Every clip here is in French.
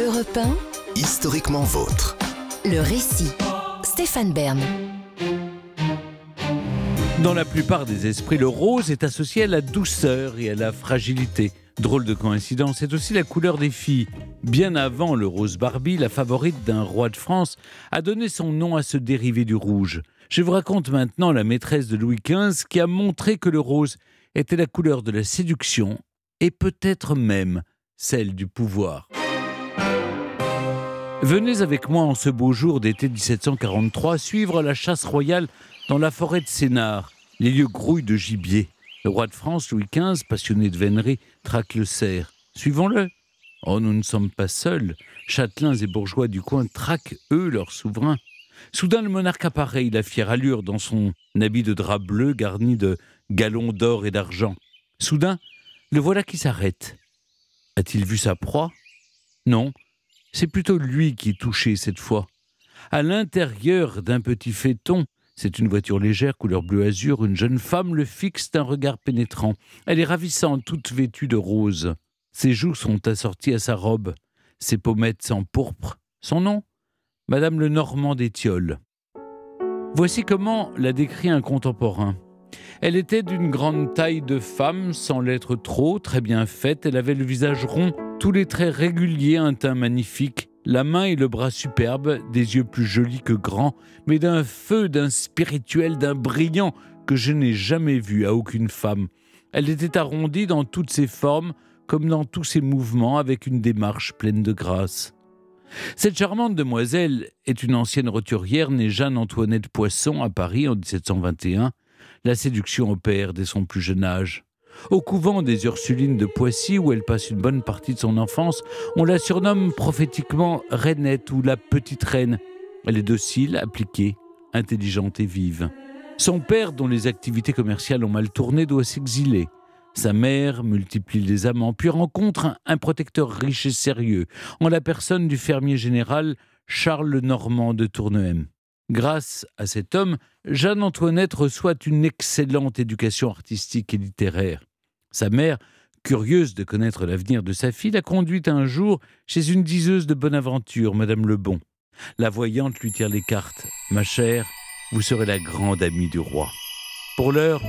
Europe 1, Historiquement vôtre. le récit. Stéphane Bern. Dans la plupart des esprits, le rose est associé à la douceur et à la fragilité. Drôle de coïncidence, c'est aussi la couleur des filles. Bien avant le rose Barbie, la favorite d'un roi de France a donné son nom à ce dérivé du rouge. Je vous raconte maintenant la maîtresse de Louis XV qui a montré que le rose était la couleur de la séduction et peut-être même celle du pouvoir. Venez avec moi en ce beau jour d'été 1743 suivre la chasse royale dans la forêt de Sénart. Les lieux grouillent de gibier. Le roi de France, Louis XV, passionné de vénerie, traque le cerf. Suivons-le. Oh, nous ne sommes pas seuls. Châtelains et bourgeois du coin traquent, eux, leur souverain. Soudain, le monarque apparaît, il a fière allure dans son habit de drap bleu garni de galons d'or et d'argent. Soudain, le voilà qui s'arrête. A-t-il vu sa proie? Non, c'est plutôt lui qui est touché cette fois. À l'intérieur d'un petit phaéton, c'est une voiture légère couleur bleu azur, une jeune femme le fixe d'un regard pénétrant. Elle est ravissante, toute vêtue de rose. Ses joues sont assorties à sa robe, ses pommettes sont pourpre. Son nom? Madame le Normand d'Étiole. Voici comment l'a décrit un contemporain. Elle était d'une grande taille de femme, sans l'être trop, très bien faite. Elle avait le visage rond, tous les traits réguliers, un teint magnifique, la main et le bras superbes, des yeux plus jolis que grands, mais d'un feu, d'un spirituel, d'un brillant que je n'ai jamais vu à aucune femme. Elle était arrondie dans toutes ses formes, comme dans tous ses mouvements, avec une démarche pleine de grâce. Cette charmante demoiselle est une ancienne roturière née Jeanne-Antoinette Poisson à Paris en 1721. La séduction opère dès son plus jeune âge. Au couvent des Ursulines de Poissy, où elle passe une bonne partie de son enfance, on la surnomme prophétiquement Rainette ou la Petite Reine. Elle est docile, appliquée, intelligente et vive. Son père, dont les activités commerciales ont mal tourné, doit s'exiler. Sa mère multiplie les amants, puis rencontre un, protecteur riche et sérieux, en la personne du fermier général Charles Normand de Tournehem. Grâce à cet homme, Jeanne-Antoinette reçoit une excellente éducation artistique et littéraire. Sa mère, curieuse de connaître l'avenir de sa fille, la conduit un jour chez une diseuse de bonne aventure, Madame Lebon. La voyante lui tire les cartes. Ma chère, vous serez la grande amie du roi. Pour l'heure,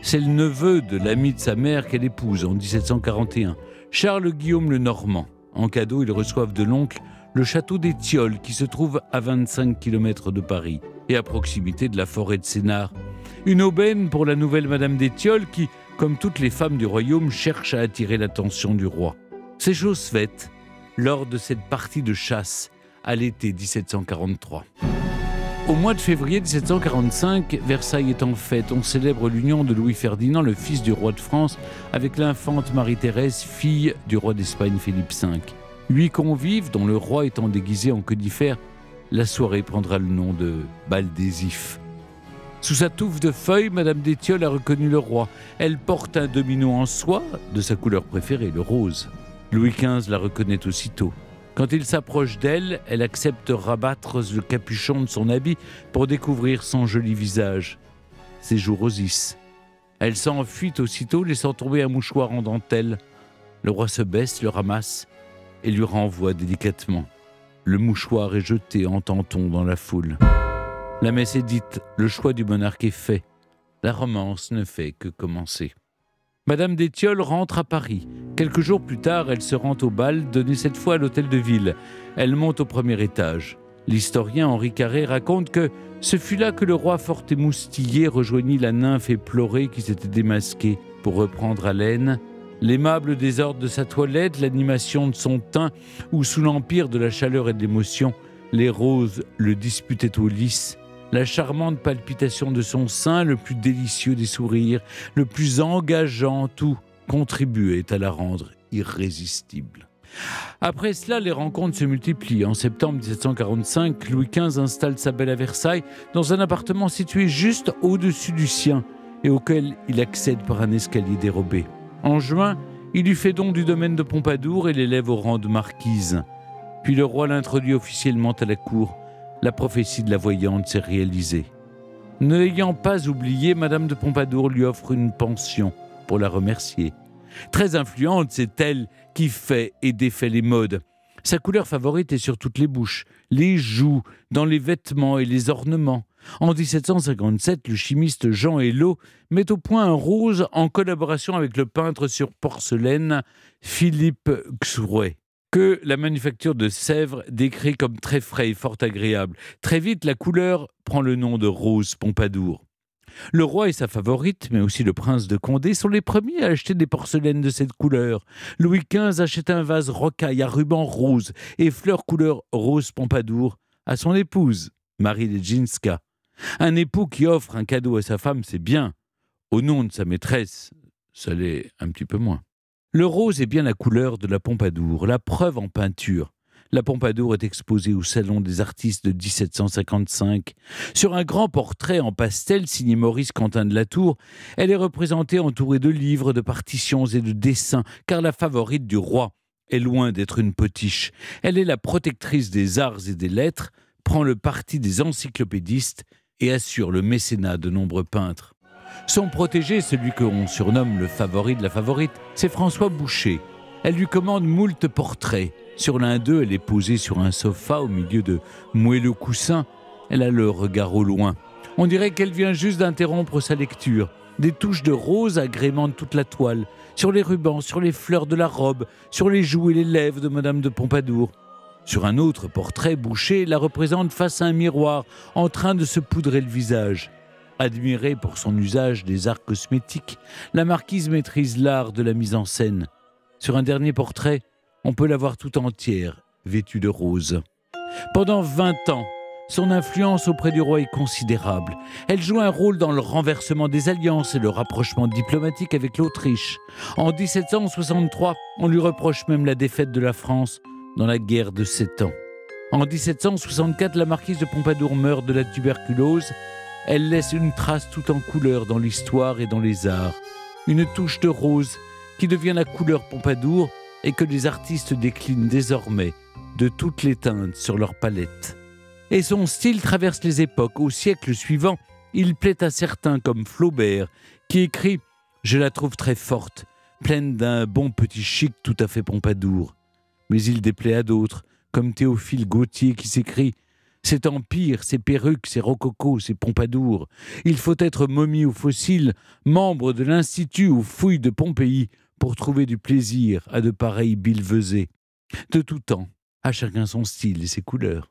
c'est le neveu de l'ami de sa mère qu'elle épouse en 1741, Charles Guillaume le Normand. En cadeau, ils reçoivent de l'oncle le château des Tilleuls qui se trouve à 25 km de Paris et à proximité de la forêt de Sénart. Une aubaine pour la nouvelle Madame des Tilleuls qui, comme toutes les femmes du royaume, cherche à attirer l'attention du roi. C'est chose faite lors de cette partie de chasse à l'été 1743. Au mois de février 1745, Versailles est en fête. On célèbre l'union de Louis Ferdinand, le fils du roi de France, avec l'infante Marie-Thérèse, fille du roi d'Espagne Philippe V. Huit convives, dont le roi étant déguisé en conifère, la soirée prendra le nom de bal des ifs. Sous sa touffe de feuilles, Madame d'Étiole a reconnu le roi. Elle porte un domino en soie de sa couleur préférée, le rose. Louis XV la reconnaît aussitôt. Quand il s'approche d'elle, elle accepte de rabattre le capuchon de son habit pour découvrir son joli visage. Ses joues rosissent. Elle s'enfuit aussitôt, laissant tomber un mouchoir en dentelle. Le roi se baisse, le ramasse et lui renvoie délicatement. Le mouchoir est jeté en tenton dans la foule. La messe est dite, le choix du monarque est fait. La romance ne fait que commencer. Madame d'Étiole rentre à Paris. Quelques jours plus tard, elle se rend au bal, donné cette fois à l'hôtel de ville. Elle monte au premier étage. L'historien Henri Carré raconte que ce fut là que le roi fort émoustillé rejoignit la nymphe éplorée qui s'était démasquée pour reprendre haleine. L'aimable désordre de sa toilette, l'animation de son teint, ou sous l'empire de la chaleur et de l'émotion, les roses le disputaient au lys, la charmante palpitation de son sein, le plus délicieux des sourires, le plus engageant, tout contribuait à la rendre irrésistible. Après cela, les rencontres se multiplient. En septembre 1745, Louis XV installe sa belle à Versailles dans un appartement situé juste au-dessus du sien et auquel il accède par un escalier dérobé. En juin, il lui fait don du domaine de Pompadour et l'élève au rang de marquise. Puis le roi l'introduit officiellement à la cour. La prophétie de la voyante s'est réalisée. Ne l'ayant pas oublié, Madame de Pompadour lui offre une pension pour la remercier. Très influente, c'est elle qui fait et défait les modes. Sa couleur favorite est sur toutes les bouches, les joues, dans les vêtements et les ornements. En 1757, le chimiste Jean Hello met au point un rose en collaboration avec le peintre sur porcelaine Philippe Xouret, que la manufacture de Sèvres décrit comme très frais et fort agréable. Très vite, la couleur prend le nom de rose Pompadour. Le roi et sa favorite, mais aussi le prince de Condé, sont les premiers à acheter des porcelaines de cette couleur. Louis XV achète un vase rocaille à ruban rose et fleurs couleur rose pompadour à son épouse, Marie Ledzinska. Un époux qui offre un cadeau à sa femme, c'est bien. Au nom de sa maîtresse, ça l'est un petit peu moins. Le rose est bien la couleur de la pompadour, la preuve en peinture. La Pompadour est exposée au Salon des artistes de 1755. Sur un grand portrait en pastel signé Maurice Quentin de Latour, elle est représentée entourée de livres, de partitions et de dessins, car la favorite du roi est loin d'être une potiche. Elle est la protectrice des arts et des lettres, prend le parti des encyclopédistes et assure le mécénat de nombreux peintres. Son protégé, celui qu'on surnomme le favori de la favorite, c'est François Boucher. Elle lui commande moult portraits. Sur l'un d'eux, elle est posée sur un sofa au milieu de moelleux coussins. Elle a le regard au loin. On dirait qu'elle vient juste d'interrompre sa lecture. Des touches de rose agrémentent toute la toile, sur les rubans, sur les fleurs de la robe, sur les joues et les lèvres de Madame de Pompadour. Sur un autre portrait, Boucher la représente face à un miroir, en train de se poudrer le visage. Admirée pour son usage des arts cosmétiques, la marquise maîtrise l'art de la mise en scène. Sur un dernier portrait, on peut la voir tout entière, vêtue de rose. Pendant 20 ans, son influence auprès du roi est considérable. Elle joue un rôle dans le renversement des alliances et le rapprochement diplomatique avec l'Autriche. En 1763, on lui reproche même la défaite de la France dans la guerre de Sept Ans. En 1764, la marquise de Pompadour meurt de la tuberculose. Elle laisse une trace tout en couleur dans l'histoire et dans les arts. Une touche de rose qui devient la couleur Pompadour et que les artistes déclinent désormais de toutes les teintes sur leur palette. Et son style traverse les époques. Au siècle suivant, il plaît à certains comme Flaubert, qui écrit Je la trouve très forte, pleine d'un bon petit chic tout à fait Pompadour. Mais il déplaît à d'autres, comme Théophile Gautier qui s'écrit cet empire, ces perruques, ces rococo, ces pompadours. Il faut être momie ou fossile, membre de l'Institut ou fouille de Pompéi pour trouver du plaisir à de pareilles billevesées. De tout temps, à chacun son style et ses couleurs.